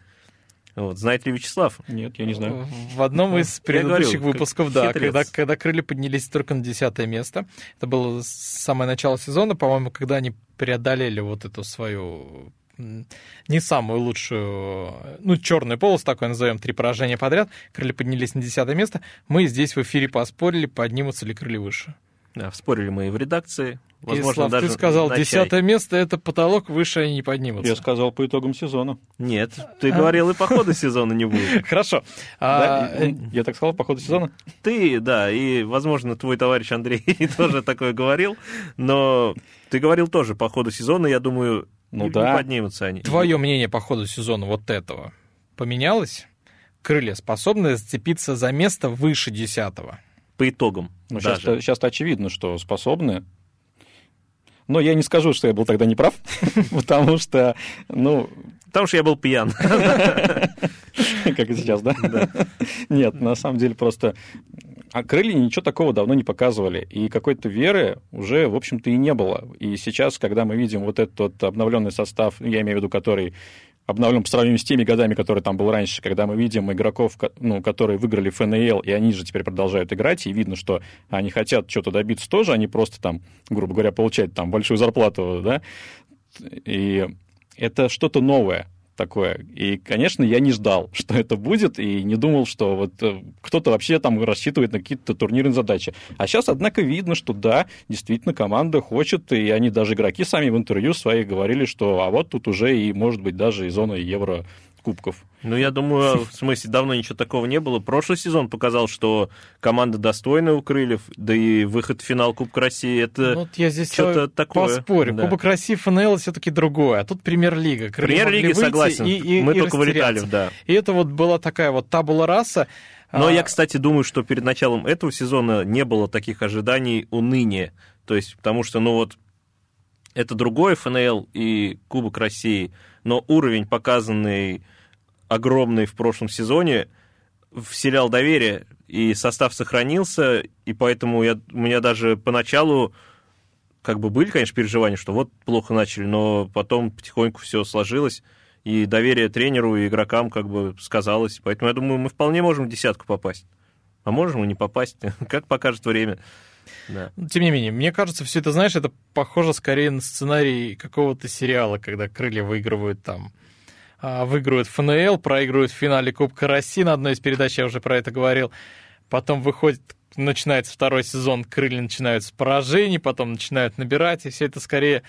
Вот, знает ли Вячеслав? Нет, я не знаю. В одном из Я говорю, предыдущих как выпусков, да, хитрец. когда, когда крылья поднялись только на десятое место. Это было самое начало сезона, по-моему, когда они преодолели вот эту свою не самую лучшую, ну, черную полосу, такой назовем, три поражения подряд. Крылья поднялись на десятое место. Мы здесь в эфире поспорили, поднимутся ли крылья выше. Да, спорили мы и в редакции. Возможно, Слав, даже ты сказал, десятое место — это потолок, выше они не поднимутся. Я сказал по итогам сезона. Нет, ты говорил, и по ходу сезона не будет. Хорошо. А, я так сказал по ходу сезона? Ты, да, и, возможно, твой товарищ Андрей тоже такое говорил, но ты говорил тоже по ходу сезона, я думаю, Ну не да. поднимутся они. Твое мнение по ходу сезона вот этого поменялось? Крылья способны зацепиться за место выше десятого? По итогам Ну, сейчас-то, сейчас-то очевидно, что способны. Но я не скажу, что я был тогда неправ, потому что, ну, Потому что я был пьян. как и сейчас, да? Нет, на самом деле просто... А крылья ничего такого давно не показывали, и какой-то веры уже, в общем-то, и не было. И сейчас, когда мы видим вот этот обновленный состав, я имею в виду, который обновлен по сравнению с теми годами, которые там был раньше, когда мы видим игроков, ко- ну, которые выиграли ФНЛ, и они же теперь продолжают играть, и видно, что они хотят что-то добиться тоже, они просто там, грубо говоря, получать там большую зарплату, да, и это что-то новое такое. И, конечно, я не ждал, что это будет, и не думал, что вот э, кто-то вообще там рассчитывает на какие-то турнирные задачи. А сейчас, однако, видно, что да, действительно, команда хочет, и они даже игроки сами в интервью своих говорили, что а вот тут уже и, может быть, даже и зона евро кубков. Ну, я думаю, в смысле, давно ничего такого не было. Прошлый сезон показал, что команда достойная у Крыльев, да и выход в финал Кубка России, это Ну, вот я здесь что-то такое. поспорю. Да. Кубок России ФНЛ все-таки другое, а тут премьер-лига. Выйти согласен. и- и- Мы и только вылетали, растеряться. да. И это вот была такая вот табула раса. Но А, я, кстати, думаю, что перед началом этого сезона не было таких ожиданий уныния. То есть, потому что, ну вот, это другой ФНЛ и Кубок России, но уровень, показанный огромный в прошлом сезоне, вселял доверие, и состав сохранился, и поэтому я, у меня даже поначалу как бы были, конечно, переживания, что вот плохо начали, но потом потихоньку все сложилось, и доверие тренеру и игрокам как бы сказалось. Поэтому я думаю, мы вполне можем в десятку попасть. А можем и не попасть, как покажет время. Да. Тем не менее, мне кажется, все это, знаешь, это похоже скорее на сценарий какого-то сериала, когда крылья выигрывают там выигрывают ФНЛ, проигрывают в финале Кубка России на одной из передач, я уже про это говорил. Потом выходит, начинается второй сезон, крылья начинают с поражений, потом начинают набирать, и все это скорее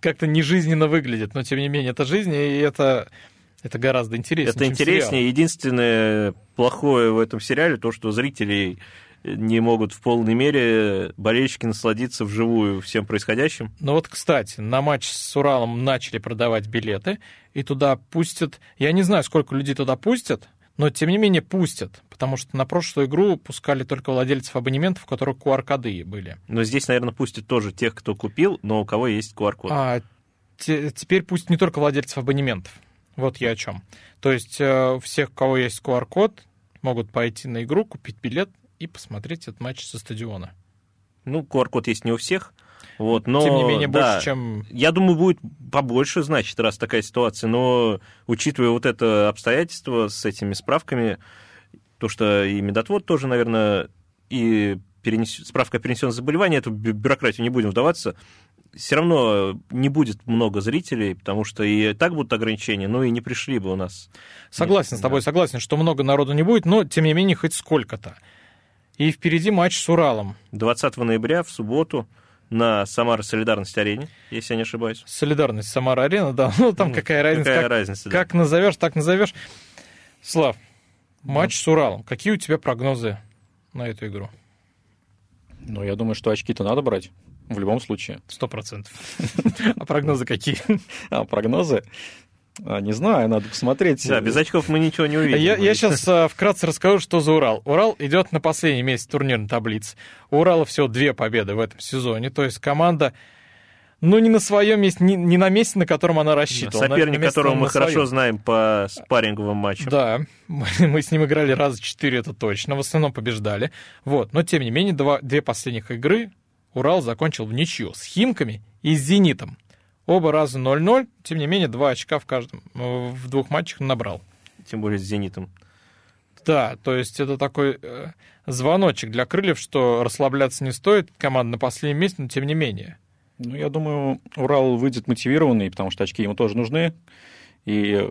как-то нежизненно выглядит. Но, тем не менее, это жизнь, и это, это гораздо интереснее, Это интереснее. сериал. Единственное плохое в этом сериале то, что зрителей не могут в полной мере болельщики насладиться вживую всем происходящим. Ну вот, кстати, на матч с Уралом начали продавать билеты, и туда пустят... Я не знаю, сколько людей туда пустят, но тем не менее пустят, потому что на прошлую игру пускали только владельцев абонементов, у которых QR-коды были. Но здесь, наверное, пустят тоже тех, кто купил, но у кого есть QR-код. А те- теперь пусть не только владельцев абонементов. Вот я о чем. То есть э, всех, у кого есть QR-код, могут пойти на игру, купить билет и посмотреть этот матч со стадиона. Ну, QR-код есть не у всех. Вот, но, Тем не менее, да, больше, чем... Я думаю, будет побольше, значит, раз такая ситуация. Но учитывая вот это обстоятельство с этими справками, то, что и медотвод тоже, наверное, и перенес... справка о перенесенном заболевании, эту бю- бюрократию не будем вдаваться, все равно не будет много зрителей, потому что и так будут ограничения, но и не пришли бы у нас. Согласен с тобой, согласен, что много народу не будет, но тем не менее хоть сколько-то. И впереди матч с Уралом. 20 ноября в субботу на Самара Солидарность арене, если я не ошибаюсь. Солидарность Самара-Арена, да. Ну, там Ну, какая разница. Какая как, разница? да. как назовешь, так назовешь. Слав, матч с Уралом. Какие у тебя прогнозы на эту игру? Ну, я думаю, что очки-то надо брать в любом случае. Сто процентов. А прогнозы какие? А прогнозы? А, не знаю, надо посмотреть. Да, без очков мы ничего не увидим. Я, я сейчас вкратце расскажу, что за Урал. Урал идет на последний месяц турнирной таблицы. У Урала всего две победы в этом сезоне. То есть команда, ну, не на своем месте, не, не на месте, на котором она рассчитывала. Соперник, на которого мы своем. хорошо знаем по спарринговым матчам. Да, мы, мы с ним играли раза четыре, это точно. В основном побеждали. Вот. Но, тем не менее, два, две последних игры Урал закончил в ничью с Химками и с Зенитом. Оба раза 0-0, тем не менее, два очка в каждом, э, в двух матчах набрал. Тем более с «Зенитом». Да, то есть это такой э, звоночек для крыльев, что расслабляться не стоит, команда на последнем месте, но тем не менее. Ну, я думаю, Урал выйдет мотивированный, потому что очки ему тоже нужны. И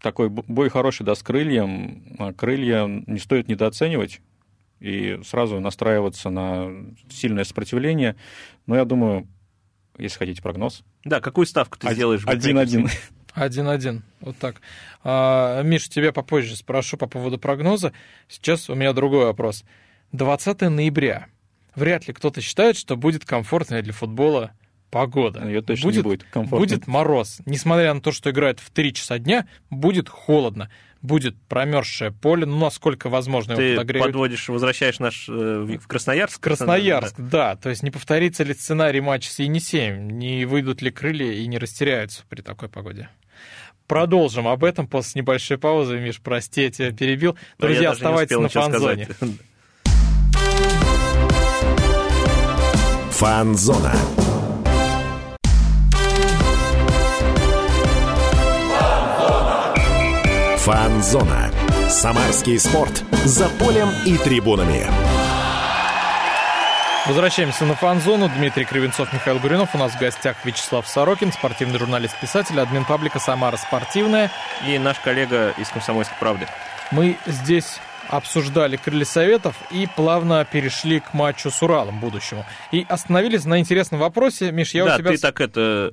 такой бой хороший, да, с крыльем. А Крылья не стоит недооценивать и сразу настраиваться на сильное сопротивление. Но я думаю, если хотите прогноз, Да, какую ставку ты сделаешь? один-один. Один-один, вот так. А, Миш, тебя попозже спрошу по поводу прогноза. Сейчас у меня другой вопрос. 20 ноября. Вряд ли кто-то считает, что будет комфортная для футбола погода. Ее точно не будет комфортно. Будет мороз. Несмотря на то, что играют в 3 часа дня, будет холодно. Будет промерзшее поле, ну, насколько возможно его Ты подогреют. подводишь, возвращаешь наш э, в в Красноярск? Красноярск, да. То есть не повторится ли сценарий матча с Енисеем, не выйдут ли крылья и не растеряются при такой погоде. Продолжим об этом после небольшой паузы. Миш, прости, я тебя перебил. Да, Друзья, оставайтесь на фан-зоне. Фанзона. Фанзона. Самарский спорт. За полем и трибунами. Возвращаемся на фан-зону. Дмитрий Кривенцов, Михаил Гуринов. У нас в гостях Вячеслав Сорокин, спортивный журналист-писатель, админ паблика «Самара спортивная». И наш коллега из «Комсомольской правды». Мы здесь обсуждали крылья советов и плавно перешли к матчу с Уралом будущему. И остановились на интересном вопросе. Миш, я да, у тебя... ты так это,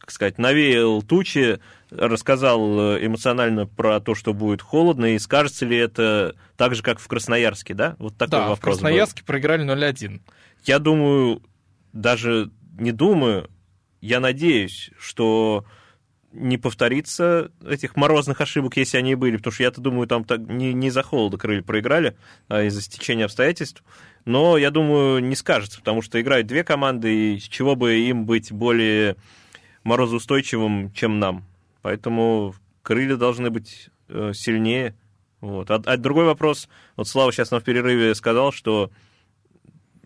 как сказать, навеял тучи, рассказал э, эмоционально про то, что будет холодно, и скажется ли это так же, как в Красноярске, да? Вот такой Да, в вопрос был. Красноярске проиграли 0-1. Я думаю, даже не думаю, я надеюсь, что не повторится этих морозных ошибок, если они и были, потому что я-то думаю, там так не, не из-за холода крылья проиграли, а из-за стечения обстоятельств. Но, я думаю, не скажется, потому что играют две команды, и с чего бы им быть более морозоустойчивым, чем нам. Поэтому крылья должны быть э, сильнее. Вот. А, а другой вопрос, вот Слава сейчас нам в перерыве сказал, что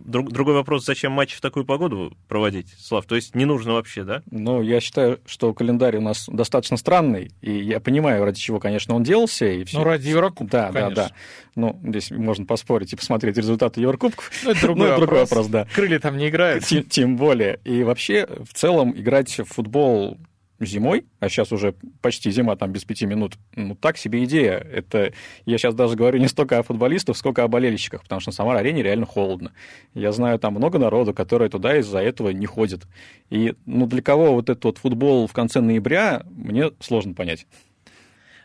Друг, другой вопрос, зачем матчи в такую погоду проводить, Слав? То есть не нужно вообще, да? Ну, я считаю, что календарь у нас достаточно странный, и я понимаю, ради чего, конечно, он делался. И все... Ну, ради Еврокубка, Да, конечно. да, да. Ну, здесь можно поспорить и посмотреть результаты Еврокубков. Ну, это другой, ну, вопрос. другой вопрос, да. Крылья там не играют. Тем, тем более. И вообще, в целом, играть в футбол зимой, а сейчас уже почти зима, там без пяти минут, ну, так себе идея. Это, я сейчас даже говорю не столько о футболистах, сколько о болельщиках, потому что на самой арене реально холодно. Я знаю там много народу, которые туда из-за этого не ходят. И, ну, для кого вот этот вот футбол в конце ноября, мне сложно понять.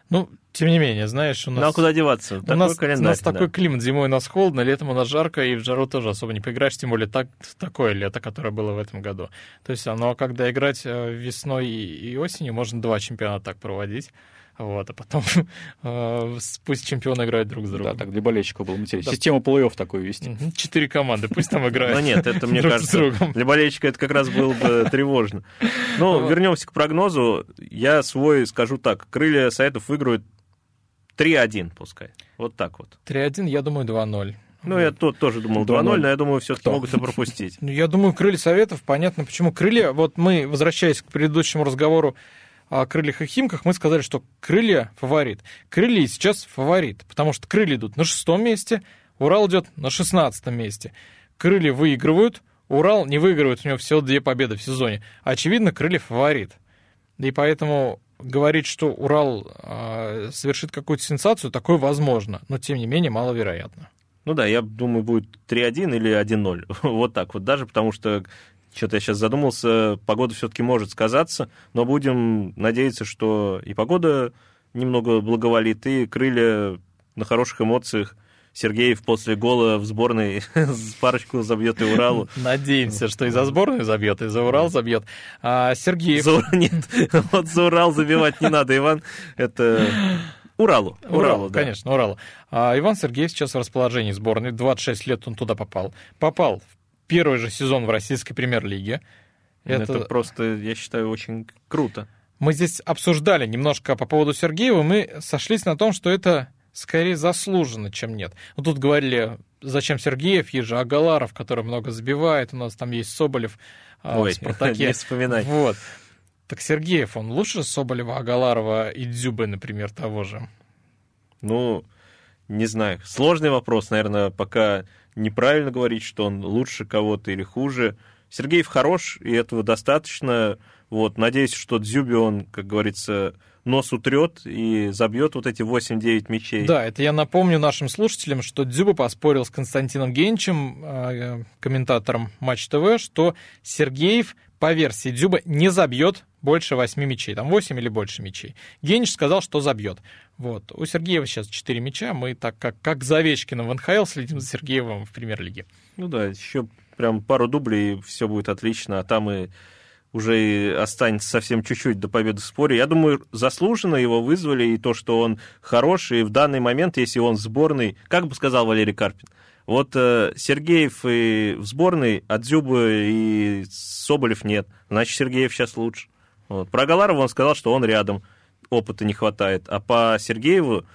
Ну, тем не менее, знаешь, у нас... Ну, а куда деваться? У Такой нас, у нас да. такой климат. Зимой у нас холодно, летом у нас жарко, и в жару тоже особо не поиграешь, тем более так, такое лето, которое было в этом году. То есть, оно, когда играть э, весной и, и осенью, можно два чемпионата так проводить. Вот, а потом э, пусть чемпионы играют друг с другом. Да, так для болельщиков было интересно. Да. Систему плей-офф такую вести. Четыре команды, пусть там играют. Ну нет, это, мне друг с кажется, другом. для болельщика это как раз было бы тревожно. Ну, Вот. вернемся к прогнозу. Я свой скажу так. Крылья Советов выиграют 3-1 пускай. Вот так вот. 3-1, я думаю, 2-0. Ну, я тут тоже думал 2-0, 2:0. но я думаю, все-таки могут и пропустить. Ну, я думаю, крылья Советов, понятно почему. Крылья, вот мы, возвращаясь к предыдущему разговору о крыльях и химках, мы сказали, что крылья фаворит. Крылья сейчас фаворит, потому что крылья идут на шестом месте, Урал идет на шестнадцатом месте. Крылья выигрывают, Урал не выигрывает, у него всего две победы в сезоне. Очевидно, крылья фаворит. И поэтому говорить, что Урал э, совершит какую-то сенсацию, такое возможно, но тем не менее маловероятно. Ну да, я думаю, будет 3-1 или 1-0. Вот так вот. Даже потому что что-то я сейчас задумался, погода все-таки может сказаться, но будем надеяться, что и погода немного благоволит, и крылья на хороших эмоциях. Сергеев после гола в сборной парочку забьет и Уралу. Надеемся, что и за сборную забьет, и за Урал забьет. А Сергеев... За, нет, вот за Урал забивать не надо, Иван. Это Уралу. Уралу, Уралу, да. конечно, Уралу. А Иван Сергеев сейчас в расположении сборной. 26 лет он туда попал. Попал в первый же сезон в российской премьер-лиге. Это... просто, я считаю, очень круто. Мы здесь обсуждали немножко по поводу Сергеева. Мы сошлись на том, что это скорее заслуженно, чем нет. Ну, тут говорили, зачем Сергеев, же Агаларов, который много забивает, у нас там есть Соболев а, Ой, в «Спартаке». не вспоминай. Вот. Так Сергеев, он лучше Соболева, Агаларова и Дзюбы, например, того же? Ну, не знаю. Сложный вопрос, наверное, пока неправильно говорить, что он лучше кого-то или хуже. Сергеев хорош, и этого достаточно. Вот, надеюсь, что Дзюби он, как говорится, нос утрет и забьет вот эти 8-9 мячей. Да, это я напомню нашим слушателям, что Дзюба поспорил с Константином Генчем, э, комментатором Матч ТВ, что Сергеев, по версии Дзюба, не забьет больше 8 мячей, там 8 или больше мячей. Генч сказал, что забьет. Вот. У Сергеева сейчас 4 мяча, мы так как, как за Овечкиным в НХЛ следим за Сергеевым в Премьер-лиге. Ну да, еще прям пару дублей, и все будет отлично, а там и уже останется совсем чуть-чуть до победы в споре. Я думаю, заслуженно его вызвали, и то, что он хороший, и в данный момент, если он в сборной, как бы сказал Валерий Карпин, вот э, Сергеев и в сборной, а Дзюбы и Соболев нет, значит, Сергеев сейчас лучше. Вот. Про Галарова он сказал, что он рядом, опыта не хватает, а по Сергееву,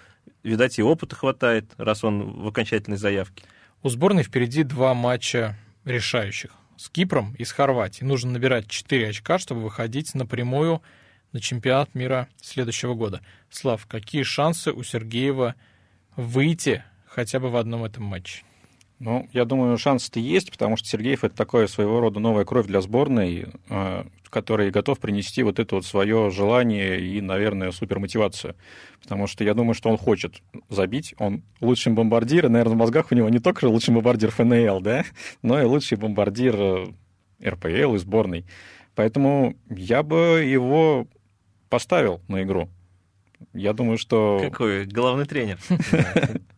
видать, и опыта хватает, раз он в окончательной заявке. У сборной впереди два матча решающих. С Кипром и с Хорватией. Нужно набирать 4 очка, чтобы выходить напрямую на чемпионат мира следующего года. Слав, какие шансы у Сергеева выйти хотя бы в одном этом матче? Ну, я думаю, шансы-то есть, потому что Сергеев это такое своего рода новая кровь для сборной, э, который готов принести вот это вот свое желание и, наверное, супермотивацию. Потому что я думаю, что он хочет забить. Он лучший бомбардир, и, наверное, в мозгах у него не только лучший бомбардир ФНЛ, да, но и лучший бомбардир э, РПЛ и сборной. Поэтому я бы его поставил на игру. Я думаю, что... Какой главный тренер.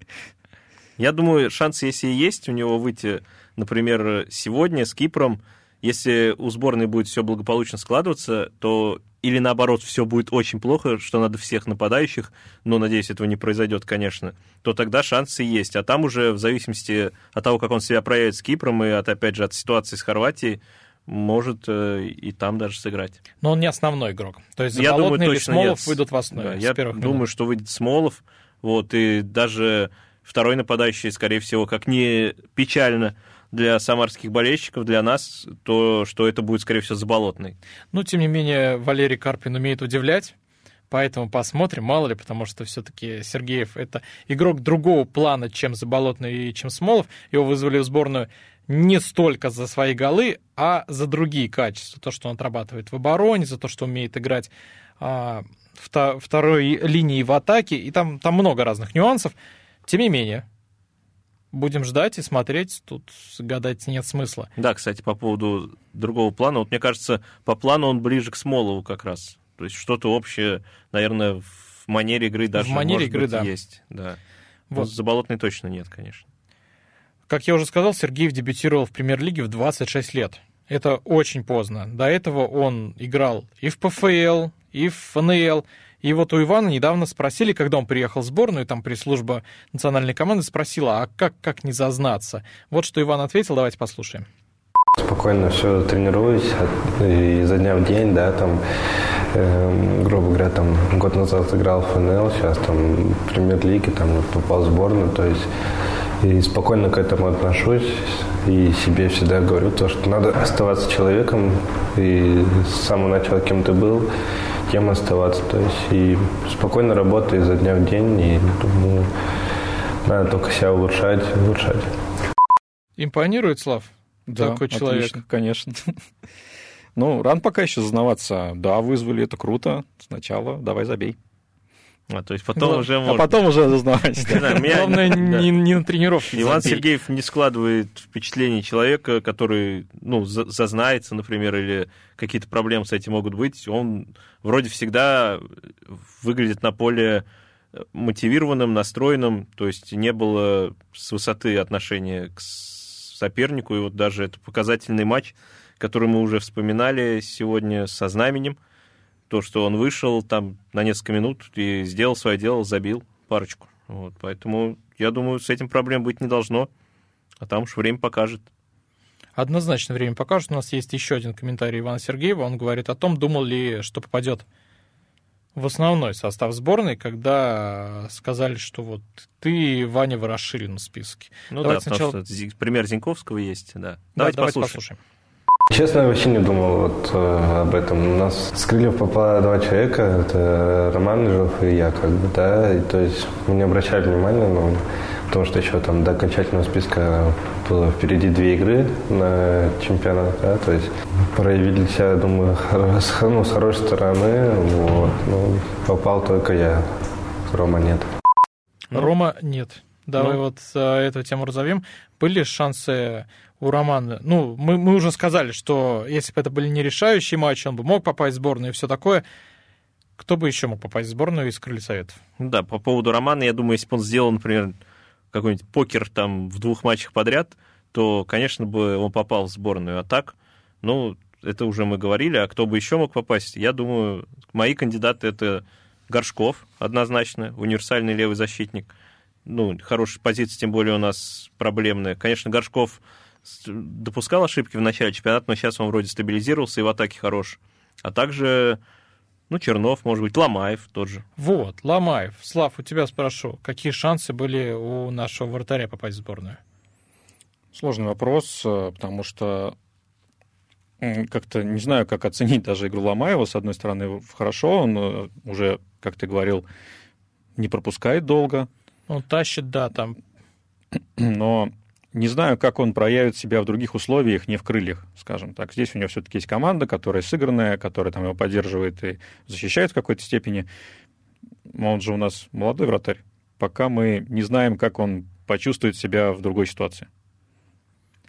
Я думаю, шанс, если и есть у него выйти, например, сегодня с Кипром, если у сборной будет все благополучно складываться, то или наоборот все будет очень плохо, что надо всех нападающих, но, надеюсь, этого не произойдет, конечно, то тогда шансы есть. А там уже в зависимости от того, как он себя проявит с Кипром и от, опять же, от ситуации с Хорватией, может э, и там даже сыграть. Но он не основной игрок. То есть Я думаю, Заболотный или точно Смолов нет. выйдут в основе. Да, я первых думаю, минут. что выйдет Смолов, вот, и даже второй нападающий, скорее всего, как не печально для самарских болельщиков, для нас, то что это будет, скорее всего, Заболотный. Ну, тем не менее, Валерий Карпин умеет удивлять. Поэтому посмотрим, мало ли, потому что все-таки Сергеев это игрок другого плана, чем Заболотный и чем Смолов. Его вызвали в сборную не столько за свои голы, а за другие качества. То, что он отрабатывает в обороне, за то, что умеет играть а, вто- второй линии в атаке. И там, там много разных нюансов. Тем не менее, будем ждать и смотреть. Тут гадать нет смысла. Да, кстати, по поводу другого плана, вот мне кажется, по плану он ближе к Смолову как раз. То есть что-то общее, наверное, в манере игры даже манере может игры, быть, да. есть. Да. Вот. Вот. Заболотный точно нет, конечно. Как я уже сказал, Сергеев дебютировал в премьер-лиге в 26 лет. Это очень поздно. До этого он играл и в ПФЛ, и в ФНЛ. И вот у Ивана недавно спросили, когда он приехал в сборную, там пресс-служба национальной команды спросила, а как, как не зазнаться? Вот что Иван ответил, давайте послушаем. Спокойно все тренируюсь изо дня в день, да, там, эм, грубо говоря, там год назад играл в ФНЛ, сейчас там в премьер-лиге, там попал в сборную, то есть и спокойно к этому отношусь и себе всегда говорю то, что надо оставаться человеком и с самого начала кем ты был, тем оставаться, то есть и спокойно работаю изо дня в день и думаю, надо только себя улучшать, улучшать. Импонирует, Слав? Да, Такой человек. отлично, конечно. Ну, рано пока еще зазнаваться. Да, вызвали, это круто. Сначала давай забей. А, то есть потом Ну, уже А можно. потом уже меня- Главное, да. не, не на тренировке Иван забей. Сергеев не складывает впечатление человека, который, ну, за- зазнается, например, или какие-то проблемы с этим могут быть. Он вроде всегда выглядит на поле мотивированным, настроенным, то есть не было с высоты отношения к сопернику, и вот даже это показательный матч, который мы уже вспоминали сегодня со знаменем, то, что он вышел там на несколько минут и сделал свое дело, забил парочку. Вот, поэтому я думаю, с этим проблем быть не должно, а там уж время покажет. Однозначно время покажет. У нас есть еще один комментарий Ивана Сергеева. Он говорит о том, думал ли, что попадет в основной состав сборной, когда сказали, что вот ты Ваня вы расширен в списке. Ну Давайте да, сначала- что пример Зиньковского есть, да. Да, Давайте, давайте послушаем. послушаем. Честно, я вообще не думал вот э, об этом. У нас с крыльев попало два человека, это Роман Лежов и я, как бы, да, и, то есть мы не обращали внимания, но потому что еще там до окончательного списка было впереди две игры на чемпионат, да, то есть проявили себя, я думаю, с, ну, с хорошей стороны, вот, ну, попал только я, Рома нет. Рома нет. Давай Ну. вот э, эту тему разовьем. Были шансы у Романа? Ну, мы, мы уже сказали, что если бы это были не решающие матчи, он бы мог попасть в сборную и все такое. Кто бы еще мог попасть в сборную из Крылья Советов? Ну Да, по поводу Романа, я думаю, если бы он сделал, например, какой-нибудь покер там в двух матчах подряд, то, конечно, бы он попал в сборную. А так, ну, это уже мы говорили, а кто бы еще мог попасть? Я думаю, мои кандидаты это Горшков, однозначно, универсальный левый защитник. Ну, хорошая позиция, тем более у нас проблемная. Конечно, Горшков допускал ошибки в начале чемпионата, но сейчас он вроде стабилизировался и в атаке хорош. А также, ну, Чернов, может быть, Ломаев тот же. Вот, Ломаев. Слав, у тебя спрошу, какие шансы были у нашего вратаря попасть в сборную? Сложный вопрос, э, потому что как-то не знаю, как оценить даже игру Ломаева. С одной стороны, хорошо, он э, уже, как ты говорил, не пропускает долго, Он тащит, да, там. но не знаю, как он проявит себя в других условиях, не в крыльях, скажем так. Здесь у него все-таки есть команда, которая сыгранная, которая там его поддерживает и защищает в какой-то степени. Он же у нас молодой вратарь. Пока мы не знаем, как он почувствует себя в другой ситуации.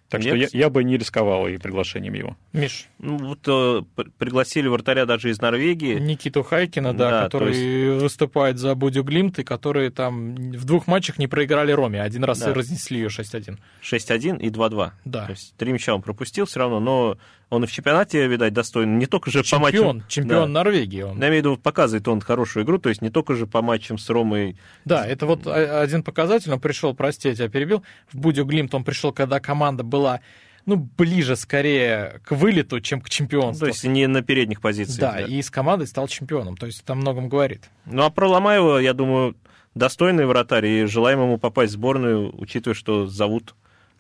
Так что я, Нет. я бы не рисковал и приглашением его. Миш, Ну, вот э, пригласили вратаря даже из Норвегии. Никиту Хайкина, да, Да, который выступает за Будю Глимт, и которые там в двух матчах не проиграли Роме. Один раз Да. разнесли ее 6-1. 6-1 и 2-2. Да. То есть три мяча он пропустил все равно, но Он и в чемпионате, видать, достойный. Не только же чемпион, по матчам... Чемпион да. Норвегии он. Я имею в виду, показывает он хорошую игру, то есть не только же по матчам с Ромой. Да, это вот один показатель. Он пришел, прости, я тебя перебил. В Будю Глимт он пришел, когда команда была ну, ближе скорее к вылету, чем к чемпионству. То есть не на передних позициях. Да, да, и с командой стал чемпионом. То есть это многом говорит. Ну, а про Ломаева, я думаю, достойный вратарь, и желаем ему попасть в сборную, учитывая, что зовут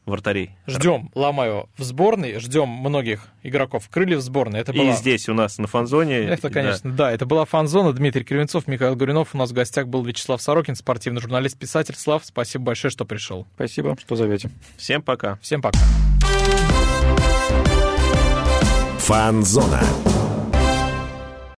вратарей. Ждем Ломаева в сборной, ждем многих игроков крыльев в сборной. Это была... И здесь у нас на фанзоне. Это, конечно, да. да. Это была фанзона. Дмитрий Кривенцов, Михаил Гуринов. У нас в гостях был Вячеслав Сорокин, спортивный журналист, писатель. Слав, спасибо большое, что пришел. Спасибо, что зовете. Всем пока. Всем пока. Фанзона.